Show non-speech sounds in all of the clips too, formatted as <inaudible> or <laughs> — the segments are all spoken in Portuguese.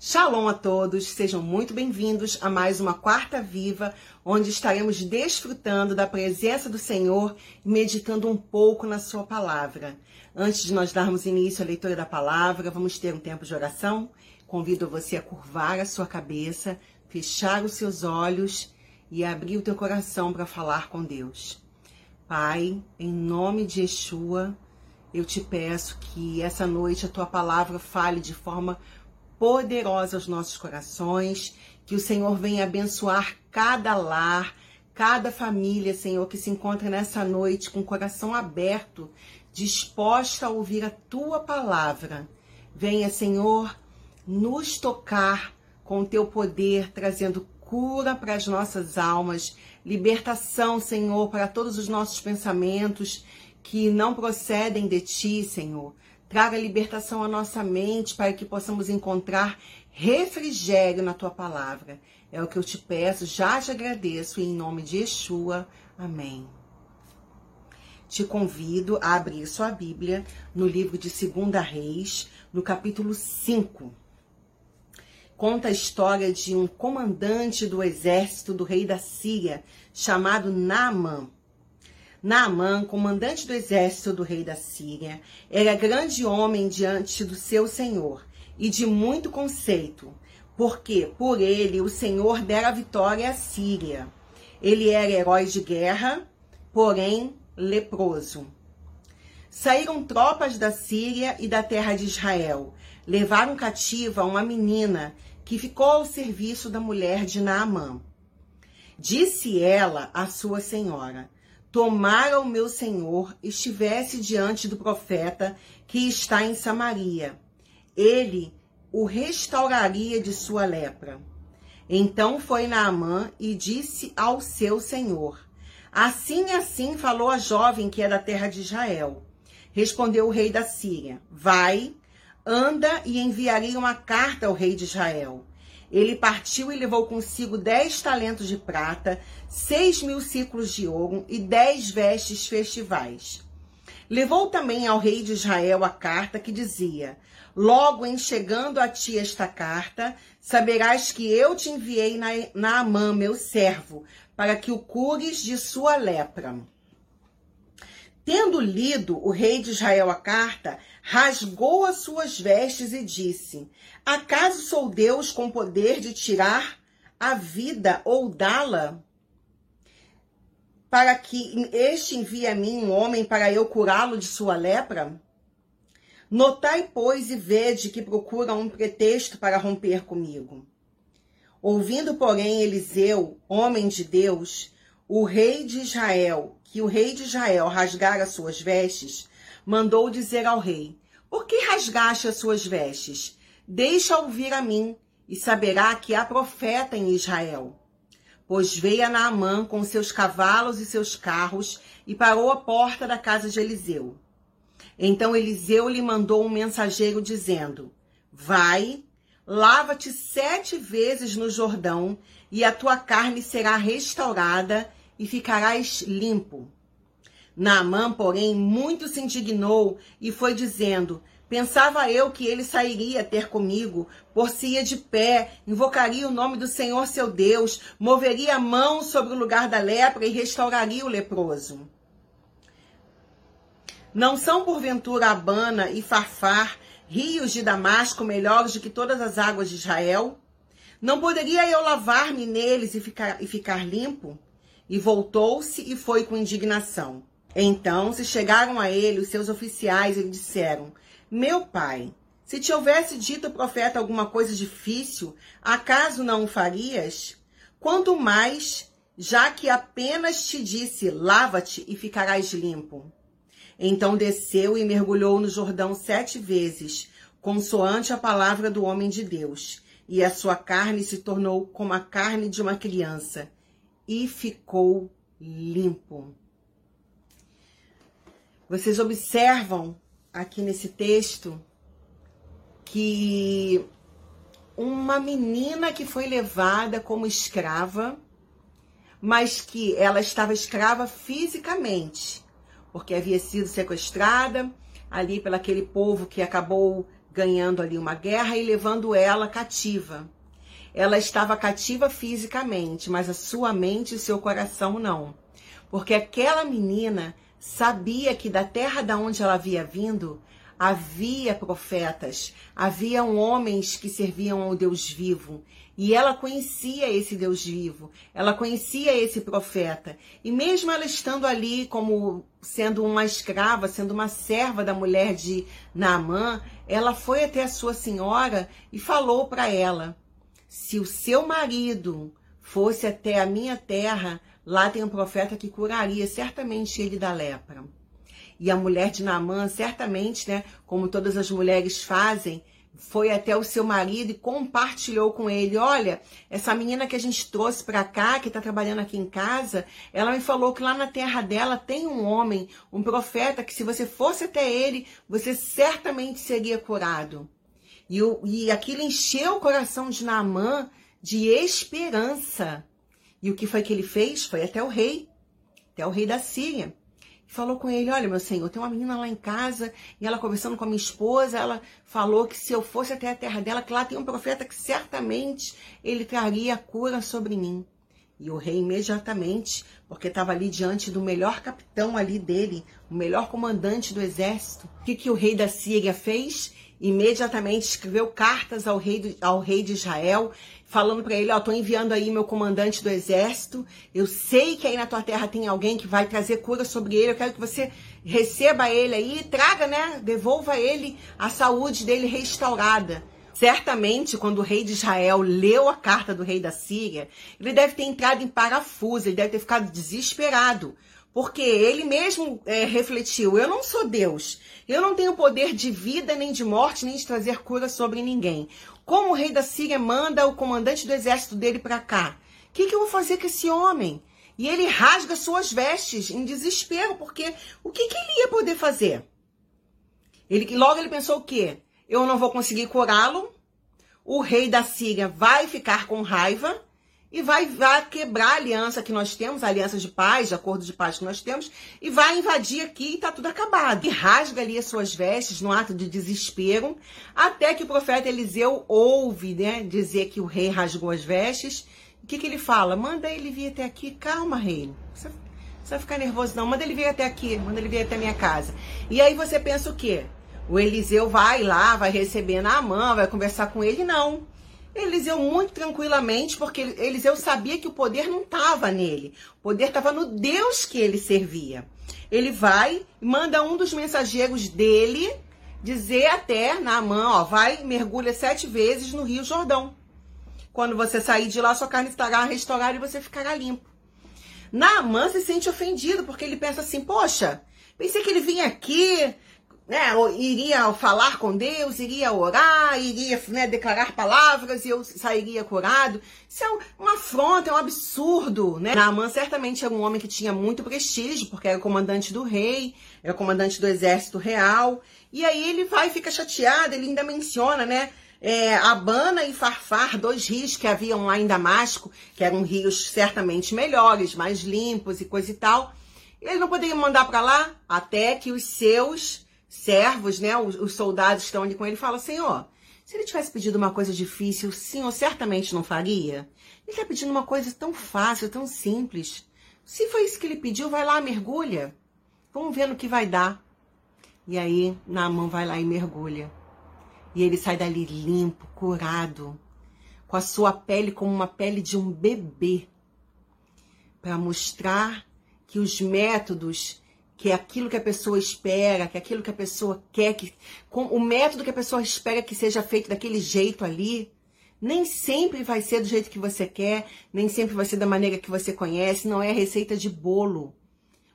Shalom a todos, sejam muito bem-vindos a mais uma Quarta Viva, onde estaremos desfrutando da presença do Senhor e meditando um pouco na Sua palavra. Antes de nós darmos início à leitura da palavra, vamos ter um tempo de oração. Convido você a curvar a sua cabeça, fechar os seus olhos e abrir o teu coração para falar com Deus. Pai, em nome de Yeshua, eu te peço que essa noite a tua palavra fale de forma poderosa aos nossos corações, que o Senhor venha abençoar cada lar, cada família, Senhor, que se encontra nessa noite com o coração aberto, disposta a ouvir a tua palavra. Venha, Senhor, nos tocar com o teu poder, trazendo cura para as nossas almas, libertação, Senhor, para todos os nossos pensamentos que não procedem de ti, Senhor. Traga libertação à nossa mente para que possamos encontrar refrigério na tua palavra. É o que eu te peço, já te agradeço, em nome de Yeshua. Amém. Te convido a abrir sua Bíblia no livro de 2 Reis, no capítulo 5. Conta a história de um comandante do exército do rei da Síria, chamado Naaman. Naamã, comandante do exército do rei da Síria, era grande homem diante do seu senhor e de muito conceito, porque por ele o senhor dera vitória à Síria. Ele era herói de guerra, porém leproso. Saíram tropas da Síria e da terra de Israel, levaram cativa uma menina que ficou ao serviço da mulher de Naamã. Disse ela à sua senhora: tomara o meu senhor estivesse diante do profeta que está em Samaria. Ele o restauraria de sua lepra. Então foi Naamã e disse ao seu senhor: Assim assim falou a jovem que é da terra de Israel. Respondeu o rei da Síria: Vai, anda e enviarei uma carta ao rei de Israel. Ele partiu e levou consigo dez talentos de prata, seis mil ciclos de ouro e dez vestes festivais. Levou também ao rei de Israel a carta que dizia: Logo em chegando a ti esta carta, saberás que eu te enviei na, Naamã, meu servo, para que o cures de sua lepra. Tendo lido o rei de Israel a carta, rasgou as suas vestes e disse: Acaso sou Deus com poder de tirar a vida ou dá-la? Para que este envie a mim um homem para eu curá-lo de sua lepra? Notai, pois, e vede que procura um pretexto para romper comigo. Ouvindo, porém, Eliseu, homem de Deus, o rei de Israel, que o rei de Israel rasgara suas vestes, mandou dizer ao rei: Por que rasgaste as suas vestes? Deixa ouvir a mim, e saberá que há profeta em Israel. Pois veio a Naamã com seus cavalos e seus carros e parou à porta da casa de Eliseu. Então Eliseu lhe mandou um mensageiro dizendo: Vai, lava-te sete vezes no Jordão, e a tua carne será restaurada e ficarás limpo. Naamã, porém, muito se indignou e foi dizendo: Pensava eu que ele sairia ter comigo, por-se-ia de pé, invocaria o nome do Senhor seu Deus, moveria a mão sobre o lugar da lepra e restauraria o leproso. Não são porventura Abana e Farfar, rios de Damasco, melhores do que todas as águas de Israel? Não poderia eu lavar-me neles e ficar, e ficar limpo? E voltou-se e foi com indignação. Então se chegaram a ele os seus oficiais e lhe disseram: meu pai, se te houvesse dito o profeta alguma coisa difícil, acaso não o farias? Quanto mais, já que apenas te disse, lava-te e ficarás limpo. Então desceu e mergulhou no Jordão sete vezes, consoante a palavra do homem de Deus, e a sua carne se tornou como a carne de uma criança, e ficou limpo. Vocês observam aqui nesse texto que uma menina que foi levada como escrava, mas que ela estava escrava fisicamente, porque havia sido sequestrada ali pelo aquele povo que acabou ganhando ali uma guerra e levando ela cativa. Ela estava cativa fisicamente, mas a sua mente e seu coração não. Porque aquela menina sabia que da terra da onde ela havia vindo havia profetas, haviam homens que serviam ao Deus vivo. E ela conhecia esse Deus vivo, ela conhecia esse profeta. E mesmo ela estando ali como sendo uma escrava, sendo uma serva da mulher de Naamã, ela foi até a sua senhora e falou para ela: Se o seu marido fosse até a minha terra, lá tem um profeta que curaria certamente ele da lepra. E a mulher de Naamã, certamente, né, como todas as mulheres fazem, foi até o seu marido e compartilhou com ele: Olha, essa menina que a gente trouxe para cá, que está trabalhando aqui em casa, ela me falou que lá na terra dela tem um homem, um profeta, que se você fosse até ele, você certamente seria curado. E, o, e aquilo encheu o coração de Naamã de esperança. E o que foi que ele fez? Foi até o rei, até o rei da Síria falou com ele: Olha, meu senhor, tem uma menina lá em casa e ela conversando com a minha esposa, ela falou que se eu fosse até a terra dela, que lá tem um profeta que certamente ele traria cura sobre mim. E o rei imediatamente, porque estava ali diante do melhor capitão ali dele, o melhor comandante do exército, o que, que o rei da Síria fez? Imediatamente escreveu cartas ao rei, do, ao rei de Israel falando para ele, ó, tô enviando aí meu comandante do exército. Eu sei que aí na tua terra tem alguém que vai trazer cura sobre ele. Eu quero que você receba ele aí, traga, né? Devolva ele a saúde dele restaurada. Certamente, quando o rei de Israel leu a carta do rei da Síria, ele deve ter entrado em parafuso, ele deve ter ficado desesperado, porque ele mesmo é, refletiu: eu não sou Deus, eu não tenho poder de vida, nem de morte, nem de trazer cura sobre ninguém. Como o rei da Síria manda o comandante do exército dele para cá? O que, que eu vou fazer com esse homem? E ele rasga suas vestes em desespero, porque o que, que ele ia poder fazer? Ele, logo ele pensou o quê? Eu não vou conseguir curá-lo, o rei da Síria vai ficar com raiva e vai, vai quebrar a aliança que nós temos, a aliança de paz, de acordo de paz que nós temos, e vai invadir aqui e tá tudo acabado. E rasga ali as suas vestes no ato de desespero, até que o profeta Eliseu ouve, né, dizer que o rei rasgou as vestes. O que, que ele fala? Manda ele vir até aqui. Calma, rei. Você, você vai ficar nervoso, não. Manda ele vir até aqui. Manda ele vir até a minha casa. E aí você pensa o quê? O Eliseu vai lá, vai receber na mão, vai conversar com ele. Não. Eliseu muito tranquilamente, porque Eliseu sabia que o poder não estava nele. O poder estava no Deus que ele servia. Ele vai manda um dos mensageiros dele dizer até na mão, ó, vai mergulha sete vezes no Rio Jordão. Quando você sair de lá, sua carne estará restaurada e você ficará limpo. Naamã se sente ofendido, porque ele pensa assim, poxa, pensei que ele vinha aqui, né, iria falar com Deus, iria orar, iria né, declarar palavras e eu sairia curado. Isso é uma afronta, é um absurdo, né? Naaman certamente era um homem que tinha muito prestígio, porque era comandante do rei, era comandante do exército real. E aí ele vai fica chateado, ele ainda menciona, né? É, Abana e Farfar, dois rios que haviam lá em Damasco, que eram rios certamente melhores, mais limpos e coisa e tal. Ele não poderia mandar para lá até que os seus servos, né, os, os soldados estão ali com ele, falam: Senhor, se ele tivesse pedido uma coisa difícil, o senhor certamente não faria? Ele está pedindo uma coisa tão fácil, tão simples. Se foi isso que ele pediu, vai lá, mergulha. Vamos ver no que vai dar. E aí, Naaman vai lá e mergulha. E ele sai dali limpo, curado, com a sua pele como uma pele de um bebê, para mostrar que os métodos que é aquilo que a pessoa espera, que é aquilo que a pessoa quer, que com o método que a pessoa espera que seja feito daquele jeito ali, nem sempre vai ser do jeito que você quer, nem sempre vai ser da maneira que você conhece, não é receita de bolo.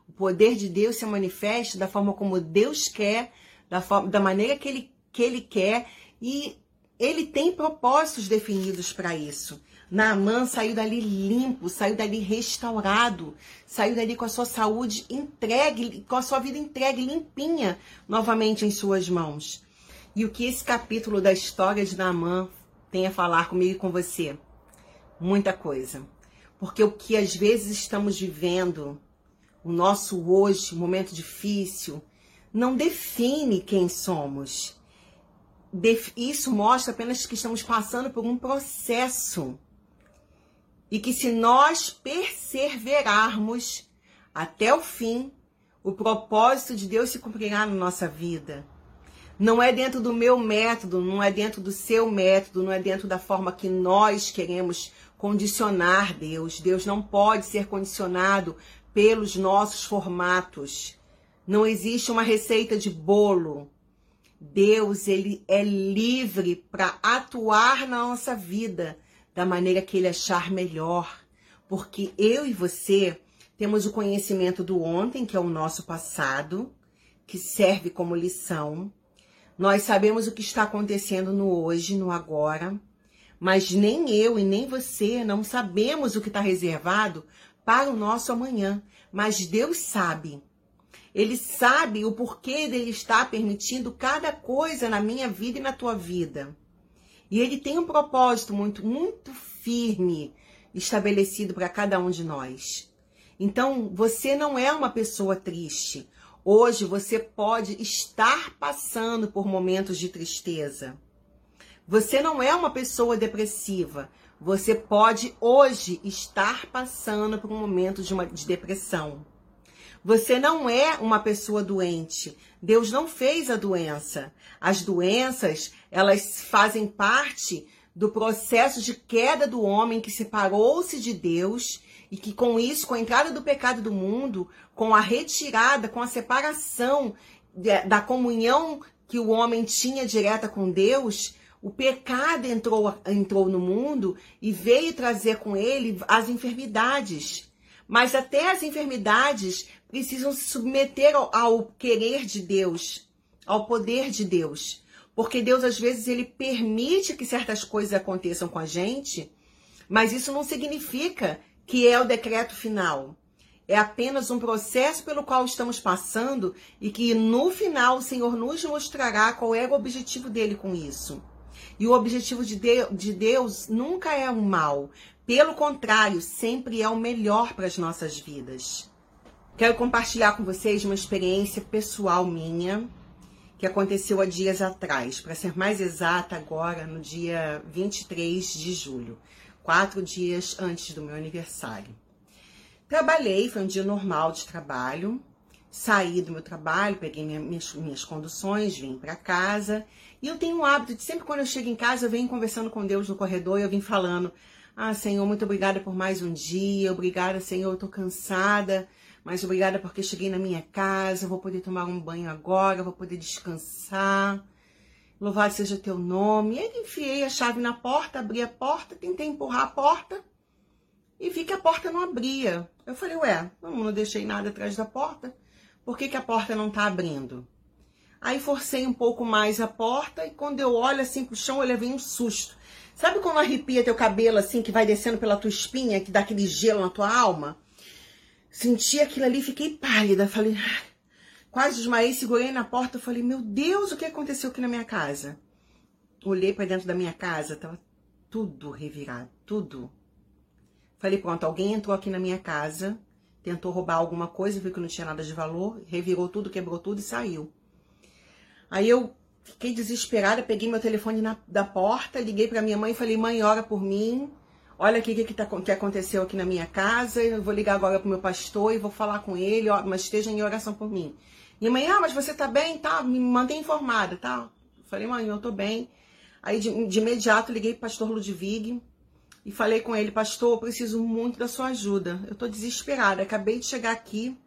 O poder de Deus se manifesta da forma como Deus quer, da, forma, da maneira que ele, que ele quer, e ele tem propósitos definidos para isso. Naamã saiu dali limpo, saiu dali restaurado, saiu dali com a sua saúde entregue, com a sua vida entregue, limpinha, novamente em suas mãos. E o que esse capítulo da história de Naamã tem a falar comigo e com você? Muita coisa. Porque o que às vezes estamos vivendo, o nosso hoje, momento difícil, não define quem somos. isso mostra apenas que estamos passando por um processo. E que se nós perseverarmos até o fim, o propósito de Deus se cumprirá na nossa vida. Não é dentro do meu método, não é dentro do seu método, não é dentro da forma que nós queremos condicionar Deus. Deus não pode ser condicionado pelos nossos formatos. Não existe uma receita de bolo. Deus, ele é livre para atuar na nossa vida da maneira que ele achar melhor, porque eu e você temos o conhecimento do ontem, que é o nosso passado, que serve como lição. Nós sabemos o que está acontecendo no hoje, no agora, mas nem eu e nem você não sabemos o que está reservado para o nosso amanhã. Mas Deus sabe. Ele sabe o porquê dele estar permitindo cada coisa na minha vida e na tua vida. E ele tem um propósito muito, muito firme estabelecido para cada um de nós. Então, você não é uma pessoa triste. Hoje você pode estar passando por momentos de tristeza. Você não é uma pessoa depressiva. Você pode hoje estar passando por um momento de, uma, de depressão. Você não é uma pessoa doente. Deus não fez a doença. As doenças, elas fazem parte do processo de queda do homem que separou-se de Deus e que com isso, com a entrada do pecado do mundo, com a retirada, com a separação da comunhão que o homem tinha direta com Deus, o pecado entrou, entrou no mundo e veio trazer com ele as enfermidades. Mas até as enfermidades precisam se submeter ao, ao querer de Deus, ao poder de Deus. Porque Deus, às vezes, ele permite que certas coisas aconteçam com a gente, mas isso não significa que é o decreto final. É apenas um processo pelo qual estamos passando e que no final o Senhor nos mostrará qual é o objetivo dele com isso. E o objetivo de, de Deus nunca é o mal. Pelo contrário, sempre é o melhor para as nossas vidas. Quero compartilhar com vocês uma experiência pessoal minha que aconteceu há dias atrás, para ser mais exata, agora no dia 23 de julho, quatro dias antes do meu aniversário. Trabalhei, foi um dia normal de trabalho, saí do meu trabalho, peguei minhas, minhas conduções, vim para casa e eu tenho o hábito de sempre quando eu chego em casa, eu venho conversando com Deus no corredor e eu vim falando: Ah, Senhor, muito obrigada por mais um dia, obrigada, Senhor, eu tô cansada, mas obrigada porque cheguei na minha casa, vou poder tomar um banho agora, vou poder descansar. Louvado seja teu nome. E aí enfiei a chave na porta, abri a porta, tentei empurrar a porta e vi que a porta não abria. Eu falei, ué, não, não deixei nada atrás da porta, por que, que a porta não tá abrindo? Aí forcei um pouco mais a porta e quando eu olho assim pro chão, eu levei um susto. Sabe quando arrepia teu cabelo assim, que vai descendo pela tua espinha, que dá aquele gelo na tua alma? Senti aquilo ali, fiquei pálida. Falei, quase desmaiei, segurei na porta. Falei, meu Deus, o que aconteceu aqui na minha casa? Olhei para dentro da minha casa, tava tudo revirado, tudo. Falei, pronto, alguém entrou aqui na minha casa, tentou roubar alguma coisa, viu que não tinha nada de valor, revirou tudo, quebrou tudo e saiu. Aí eu fiquei desesperada, peguei meu telefone na, da porta, liguei para minha mãe e falei: mãe, ora por mim. Olha o que, que, tá, que aconteceu aqui na minha casa. Eu vou ligar agora pro meu pastor e vou falar com ele, ó, mas esteja em oração por mim. Minha mãe, ah, mas você tá bem? Tá, me mantém informada, tá? falei, mãe, eu tô bem. Aí de, de imediato liguei pro pastor Ludwig e falei com ele, pastor, eu preciso muito da sua ajuda. Eu tô desesperada, acabei de chegar aqui.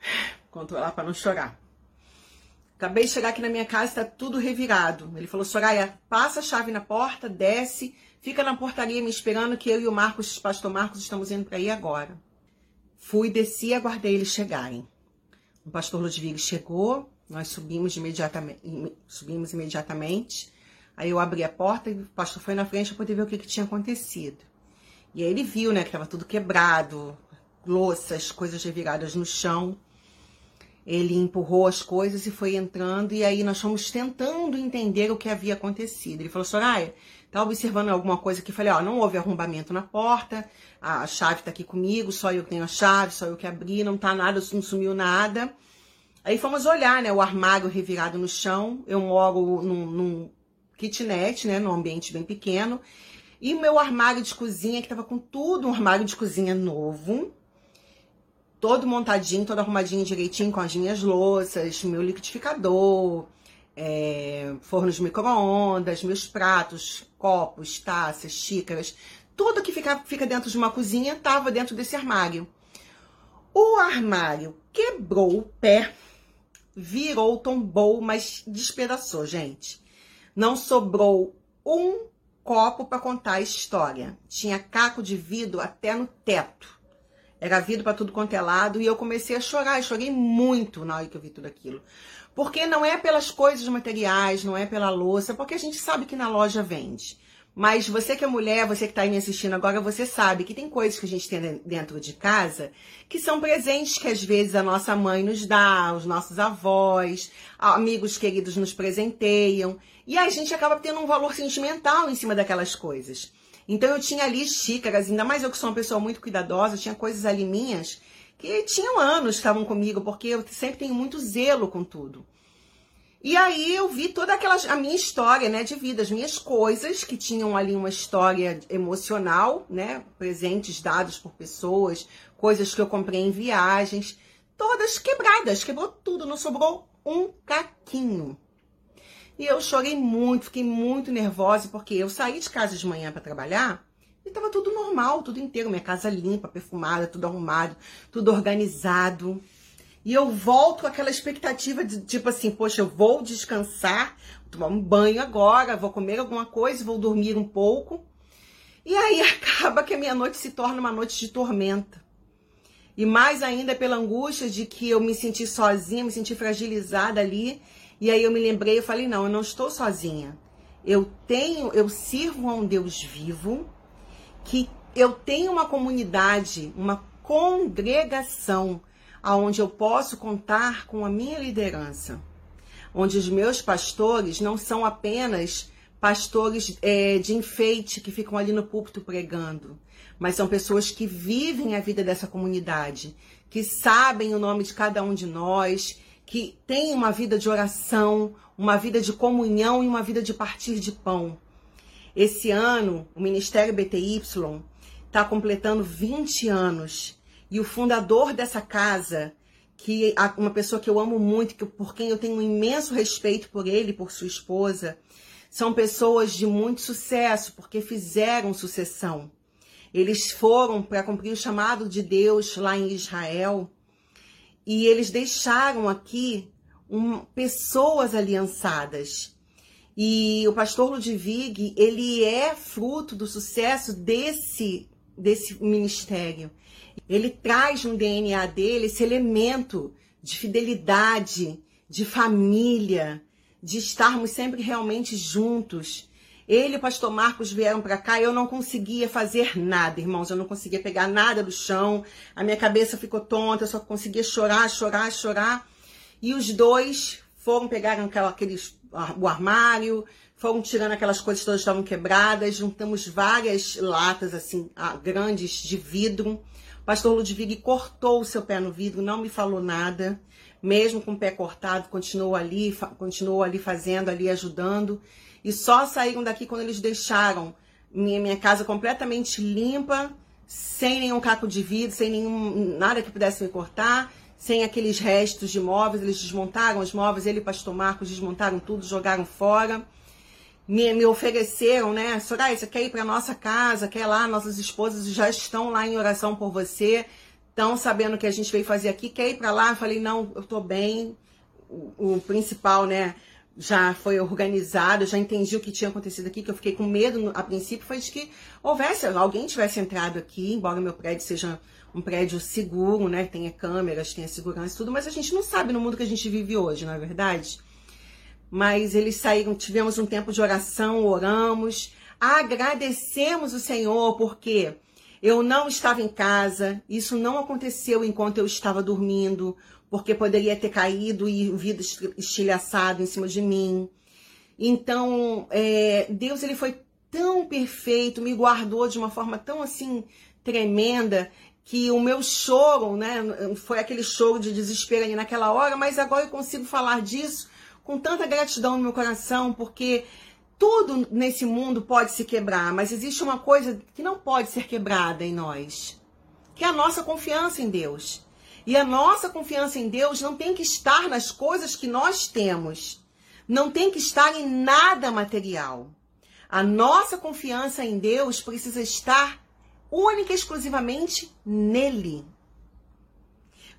<sighs> Controlar para não chorar. Acabei de chegar aqui na minha casa, está tudo revirado. Ele falou, Soraya, passa a chave na porta, desce, fica na portaria me esperando que eu e o Marcos, pastor Marcos, estamos indo para aí agora. Fui, desci e aguardei eles chegarem. O pastor Ludwig chegou, nós subimos imediatamente, subimos imediatamente. Aí eu abri a porta e o pastor foi na frente para poder ver o que, que tinha acontecido. E aí ele viu, né, que estava tudo quebrado, louças, coisas reviradas no chão ele empurrou as coisas e foi entrando, e aí nós fomos tentando entender o que havia acontecido. Ele falou, Soraya, tá observando alguma coisa aqui? Falei, ó, não houve arrombamento na porta, a chave tá aqui comigo, só eu tenho a chave, só eu que abri, não tá nada, não sumiu nada. Aí fomos olhar, né, o armário revirado no chão. Eu moro num, num kitnet, né, num ambiente bem pequeno. E o meu armário de cozinha, que tava com tudo, um armário de cozinha novo, todo montadinho, todo arrumadinho direitinho, com as minhas louças, meu liquidificador, é, forno de micro-ondas, meus pratos, copos, taças, xícaras, tudo que fica, fica dentro de uma cozinha estava dentro desse armário. O armário quebrou o pé, virou, tombou, mas despedaçou, gente. Não sobrou um copo para contar a história. Tinha caco de vidro até no teto. Era vidro para tudo quanto é lado e eu comecei a chorar. Eu chorei muito na hora que eu vi tudo aquilo. Porque não é pelas coisas materiais, não é pela louça, porque a gente sabe que na loja vende. Mas você que é mulher, você que está aí me assistindo agora, você sabe que tem coisas que a gente tem dentro de casa que são presentes que às vezes a nossa mãe nos dá, os nossos avós, amigos queridos nos presenteiam. E a gente acaba tendo um valor sentimental em cima daquelas coisas. Então eu tinha ali xícaras, ainda mais eu que sou uma pessoa muito cuidadosa, tinha coisas ali minhas que tinham anos, estavam comigo, porque eu sempre tenho muito zelo com tudo. E aí eu vi toda aquela a minha história, né, de vida, as minhas coisas que tinham ali uma história emocional, né, presentes dados por pessoas, coisas que eu comprei em viagens, todas quebradas, quebrou tudo, não sobrou um caquinho. E eu chorei muito, fiquei muito nervosa porque eu saí de casa de manhã para trabalhar e tava tudo normal, tudo inteiro, minha casa limpa, perfumada, tudo arrumado, tudo organizado. E eu volto com aquela expectativa de tipo assim, poxa, eu vou descansar, vou tomar um banho agora, vou comer alguma coisa, vou dormir um pouco. E aí <laughs> acaba que a minha noite se torna uma noite de tormenta. E mais ainda pela angústia de que eu me senti sozinha, me senti fragilizada ali. E aí eu me lembrei, eu falei, não, eu não estou sozinha. Eu tenho, eu sirvo a um Deus vivo que eu tenho uma comunidade, uma congregação, aonde eu posso contar com a minha liderança, onde os meus pastores não são apenas pastores é, de enfeite que ficam ali no púlpito pregando, mas são pessoas que vivem a vida dessa comunidade, que sabem o nome de cada um de nós, que têm uma vida de oração, uma vida de comunhão e uma vida de partir de pão. Esse ano, o Ministério BTY está completando 20 anos. E o fundador dessa casa, que uma pessoa que eu amo muito, que, por quem eu tenho um imenso respeito por ele por sua esposa, são pessoas de muito sucesso, porque fizeram sucessão. Eles foram para cumprir o chamado de Deus lá em Israel e eles deixaram aqui um, pessoas aliançadas. E o pastor Ludwig, ele é fruto do sucesso desse, desse ministério. Ele traz no DNA dele esse elemento de fidelidade, de família, de estarmos sempre realmente juntos. Ele e o pastor Marcos vieram para cá e eu não conseguia fazer nada, irmãos. Eu não conseguia pegar nada do chão. A minha cabeça ficou tonta, eu só conseguia chorar, chorar, chorar. E os dois foram pegar aquela, aqueles, o armário, foram tirando aquelas coisas todas que estavam quebradas, juntamos várias latas assim grandes de vidro. O pastor Ludwig cortou o seu pé no vidro, não me falou nada, mesmo com o pé cortado, continuou ali, continuou ali fazendo, ali ajudando. E só saíram daqui quando eles deixaram minha, minha casa completamente limpa, sem nenhum caco de vidro, sem nenhum nada que pudesse me cortar sem aqueles restos de móveis, eles desmontaram os móveis, ele e pastor Marcos desmontaram tudo, jogaram fora. Me, me ofereceram, né? Soraya, você quer ir para nossa casa? Quer lá? Nossas esposas já estão lá em oração por você, estão sabendo que a gente veio fazer aqui. Quer ir para lá? Eu falei, não, eu tô bem. O, o principal, né? já foi organizado, já entendi o que tinha acontecido aqui, que eu fiquei com medo a princípio, foi de que houvesse, alguém tivesse entrado aqui, embora meu prédio seja um prédio seguro, né? Tenha câmeras, tenha segurança e tudo, mas a gente não sabe no mundo que a gente vive hoje, não é verdade? Mas eles saíram, tivemos um tempo de oração, oramos, agradecemos o Senhor, porque eu não estava em casa, isso não aconteceu enquanto eu estava dormindo, porque poderia ter caído e o vidro estilhaçado em cima de mim. Então, é, Deus ele foi tão perfeito, me guardou de uma forma tão assim tremenda que o meu choro, né, foi aquele choro de desespero ali naquela hora, mas agora eu consigo falar disso com tanta gratidão no meu coração, porque tudo nesse mundo pode se quebrar, mas existe uma coisa que não pode ser quebrada em nós, que é a nossa confiança em Deus. E a nossa confiança em Deus não tem que estar nas coisas que nós temos, não tem que estar em nada material. A nossa confiança em Deus precisa estar única e exclusivamente nele.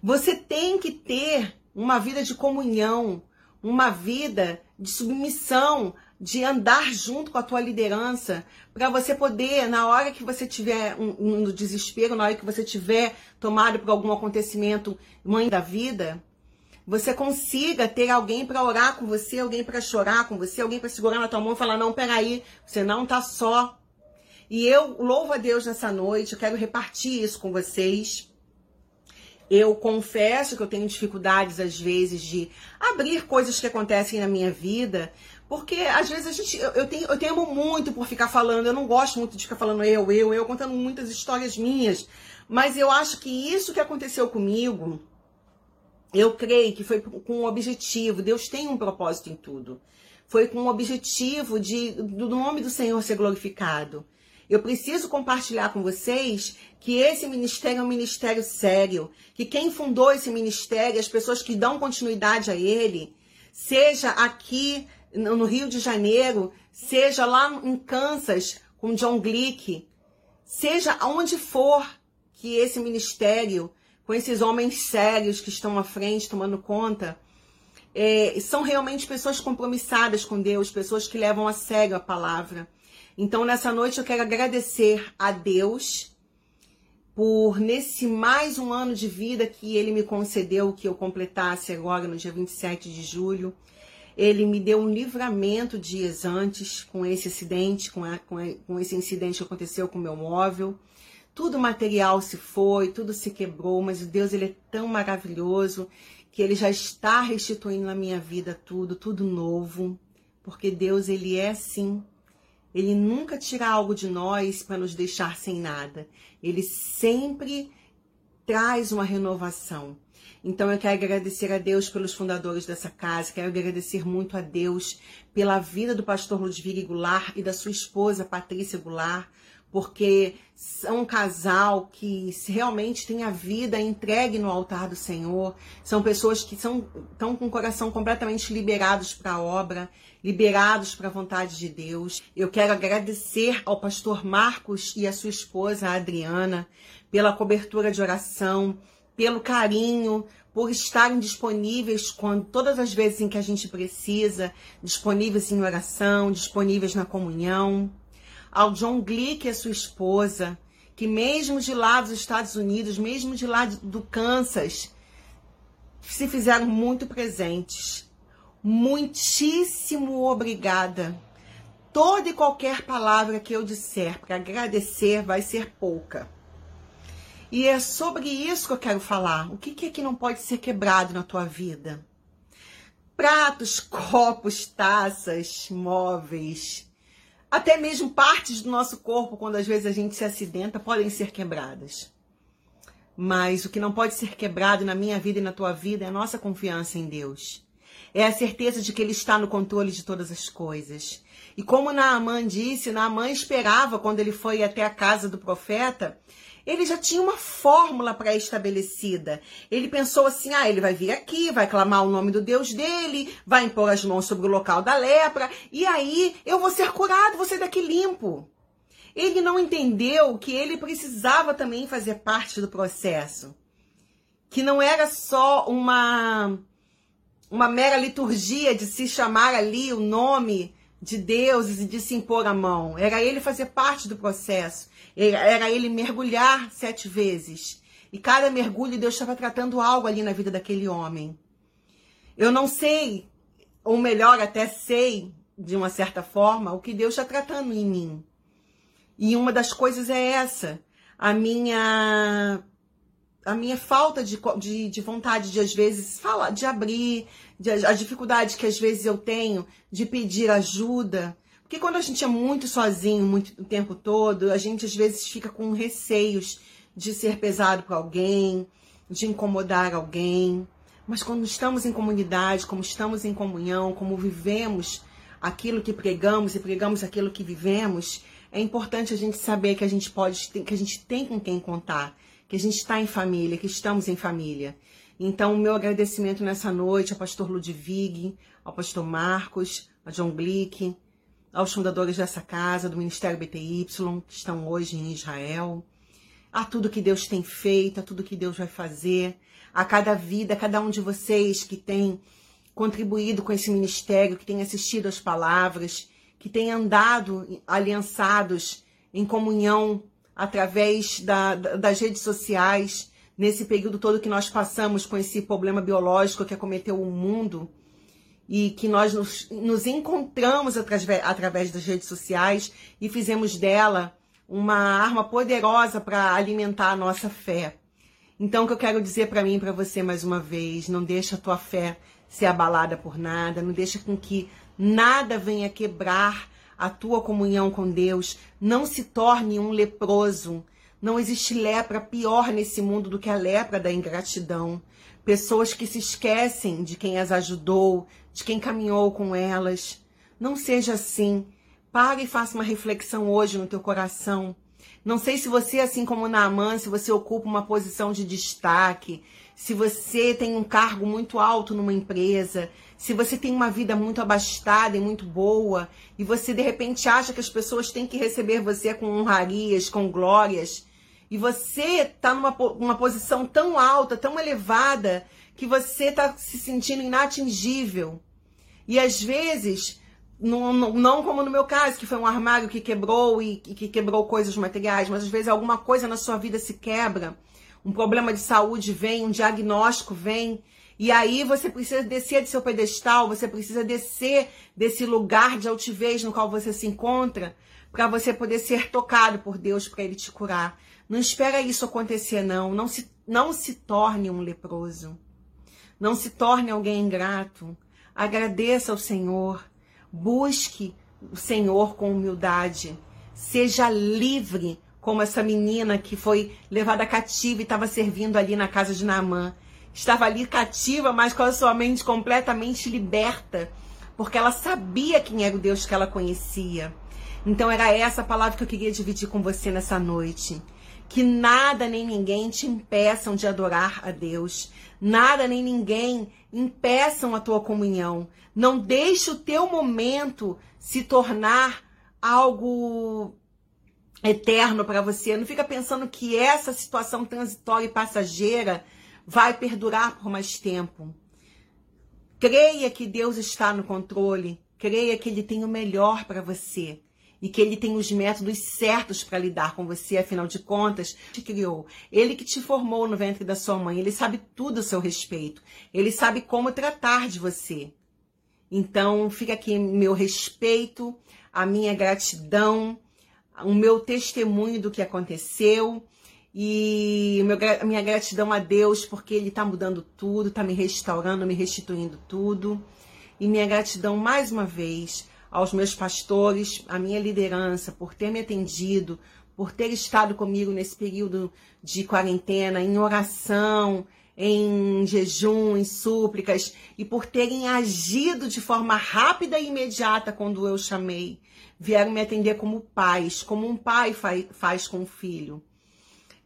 Você tem que ter uma vida de comunhão, uma vida de submissão, de andar junto com a tua liderança, para você poder, na hora que você tiver um, um, no desespero, na hora que você tiver tomado por algum acontecimento mãe da vida, você consiga ter alguém para orar com você, alguém para chorar com você, alguém para segurar na tua mão e falar: não, peraí, você não tá só. E eu louvo a Deus nessa noite, eu quero repartir isso com vocês. Eu confesso que eu tenho dificuldades, às vezes, de abrir coisas que acontecem na minha vida, porque às vezes a gente. Eu, eu, tenho, eu temo muito por ficar falando, eu não gosto muito de ficar falando eu, eu, eu, contando muitas histórias minhas. Mas eu acho que isso que aconteceu comigo, eu creio que foi com um objetivo. Deus tem um propósito em tudo. Foi com o objetivo de, do nome do Senhor ser glorificado. Eu preciso compartilhar com vocês que esse ministério é um ministério sério, que quem fundou esse ministério, as pessoas que dão continuidade a ele, seja aqui no Rio de Janeiro, seja lá em Kansas com John Glick, seja aonde for que esse ministério, com esses homens sérios que estão à frente tomando conta, é, são realmente pessoas compromissadas com Deus, pessoas que levam a sério a palavra. Então, nessa noite, eu quero agradecer a Deus por, nesse mais um ano de vida que Ele me concedeu, que eu completasse agora no dia 27 de julho. Ele me deu um livramento dias antes com esse acidente, com, a, com, a, com esse incidente que aconteceu com o meu móvel. Tudo material se foi, tudo se quebrou, mas o Deus ele é tão maravilhoso que ele já está restituindo na minha vida tudo, tudo novo, porque Deus ele é assim ele nunca tira algo de nós para nos deixar sem nada. Ele sempre traz uma renovação. Então eu quero agradecer a Deus pelos fundadores dessa casa, quero agradecer muito a Deus pela vida do pastor Ludwig Goulart e da sua esposa Patrícia Goulart, porque são um casal que realmente tem a vida entregue no altar do Senhor, são pessoas que são, estão com o coração completamente liberados para a obra, liberados para a vontade de Deus. Eu quero agradecer ao pastor Marcos e a sua esposa, Adriana, pela cobertura de oração, pelo carinho, por estarem disponíveis quando todas as vezes em que a gente precisa, disponíveis em oração, disponíveis na comunhão ao John Glick e a sua esposa, que mesmo de lá dos Estados Unidos, mesmo de lá do Kansas, se fizeram muito presentes. Muitíssimo obrigada. Toda e qualquer palavra que eu disser para agradecer vai ser pouca. E é sobre isso que eu quero falar. O que é que não pode ser quebrado na tua vida? Pratos, <laughs> copos, taças, móveis, até mesmo partes do nosso corpo, quando às vezes a gente se acidenta, podem ser quebradas. Mas o que não pode ser quebrado na minha vida e na tua vida é a nossa confiança em Deus. É a certeza de que Ele está no controle de todas as coisas. E como Naamã disse, Naamã esperava quando ele foi até a casa do profeta, ele já tinha uma fórmula pré-estabelecida. Ele pensou assim: ah, ele vai vir aqui, vai clamar o nome do Deus dele, vai impor as mãos sobre o local da lepra, e aí eu vou ser curado, vou ser daqui limpo. Ele não entendeu que ele precisava também fazer parte do processo. Que não era só uma, uma mera liturgia de se chamar ali o nome de Deus e de se impor a mão. Era ele fazer parte do processo. Era ele mergulhar sete vezes. E cada mergulho Deus estava tratando algo ali na vida daquele homem. Eu não sei, ou melhor, até sei, de uma certa forma, o que Deus está tratando em mim. E uma das coisas é essa, a minha a minha falta de, de, de, vontade de, às vezes, falar, de abrir, de, a dificuldade que às vezes eu tenho de pedir ajuda, porque quando a gente é muito sozinho muito o tempo todo, a gente às vezes fica com receios de ser pesado para alguém, de incomodar alguém. Mas quando estamos em comunidade, como estamos em comunhão, como vivemos aquilo que pregamos e pregamos aquilo que vivemos, é importante a gente saber que a gente pode, que a gente tem com quem contar, que a gente está em família, que estamos em família. Então, o meu agradecimento nessa noite ao pastor Ludwig, ao pastor Marcos, a John Glick, aos fundadores dessa casa, do Ministério BTY, que estão hoje em Israel, a tudo que Deus tem feito, a tudo que Deus vai fazer, a cada vida, a cada um de vocês que tem contribuído com esse ministério, que tem assistido às palavras, que tem andado aliançados em comunhão através da, das redes sociais, nesse período todo que nós passamos com esse problema biológico que acometeu o mundo e que nós nos, nos encontramos através, através das redes sociais e fizemos dela uma arma poderosa para alimentar a nossa fé. Então, o que eu quero dizer para mim e para você mais uma vez, não deixa a tua fé ser abalada por nada, não deixa com que nada venha quebrar a tua comunhão com Deus, não se torne um leproso. Não existe lepra pior nesse mundo do que a lepra da ingratidão. Pessoas que se esquecem de quem as ajudou, de quem caminhou com elas. Não seja assim. Pare e faça uma reflexão hoje no teu coração. Não sei se você, assim como Naaman, se você ocupa uma posição de destaque, se você tem um cargo muito alto numa empresa, se você tem uma vida muito abastada e muito boa, e você de repente acha que as pessoas têm que receber você com honrarias, com glórias, e você está numa uma posição tão alta, tão elevada, que você está se sentindo inatingível. E às vezes, não, não, como no meu caso, que foi um armário que quebrou e, e que quebrou coisas materiais, mas às vezes alguma coisa na sua vida se quebra, um problema de saúde vem, um diagnóstico vem, e aí você precisa descer de seu pedestal, você precisa descer desse lugar de altivez no qual você se encontra, para você poder ser tocado por Deus, para Ele te curar. Não espera isso acontecer, não. Não se, não se torne um leproso. Não se torne alguém ingrato. Agradeça ao Senhor. Busque o Senhor com humildade. Seja livre, como essa menina que foi levada cativa e estava servindo ali na casa de Naamã estava ali cativa, mas com a sua mente completamente liberta, porque ela sabia quem era o Deus que ela conhecia. Então era essa palavra que eu queria dividir com você nessa noite. Que nada nem ninguém te impeçam de adorar a Deus. Nada nem ninguém impeçam a tua comunhão. Não deixe o teu momento se tornar algo eterno para você. Não fica pensando que essa situação transitória e passageira vai perdurar por mais tempo. Creia que Deus está no controle, creia que Ele tem o melhor para você e que Ele tem os métodos certos para lidar com você, afinal de contas, te criou. Ele que te formou no ventre da sua mãe, Ele sabe tudo a seu respeito, Ele sabe como tratar de você. Então, fica aqui meu respeito, a minha gratidão, o meu testemunho do que aconteceu e meu, minha gratidão a Deus porque Ele está mudando tudo, está me restaurando, me restituindo tudo. E minha gratidão mais uma vez aos meus pastores, à minha liderança, por ter me atendido, por ter estado comigo nesse período de quarentena, em oração, em jejum, em súplicas, e por terem agido de forma rápida e imediata quando eu chamei. Vieram me atender como pais, como um pai faz com o filho.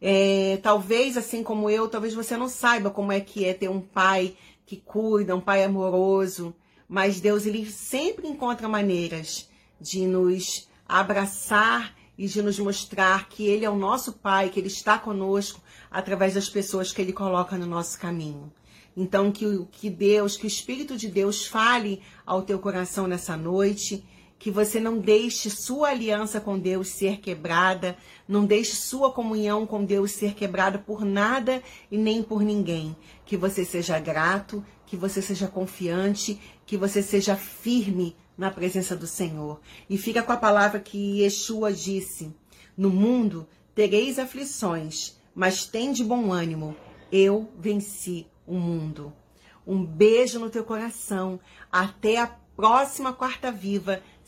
É, talvez, assim como eu, talvez você não saiba como é que é ter um pai que cuida, um pai amoroso, mas Deus ele sempre encontra maneiras de nos abraçar e de nos mostrar que Ele é o nosso Pai, que Ele está conosco através das pessoas que Ele coloca no nosso caminho. Então, que, que Deus, que o Espírito de Deus fale ao teu coração nessa noite que você não deixe sua aliança com Deus ser quebrada, não deixe sua comunhão com Deus ser quebrada por nada e nem por ninguém. Que você seja grato, que você seja confiante, que você seja firme na presença do Senhor. E fica com a palavra que Yeshua disse: No mundo tereis aflições, mas tem de bom ânimo. Eu venci o mundo. Um beijo no teu coração. Até a próxima quarta viva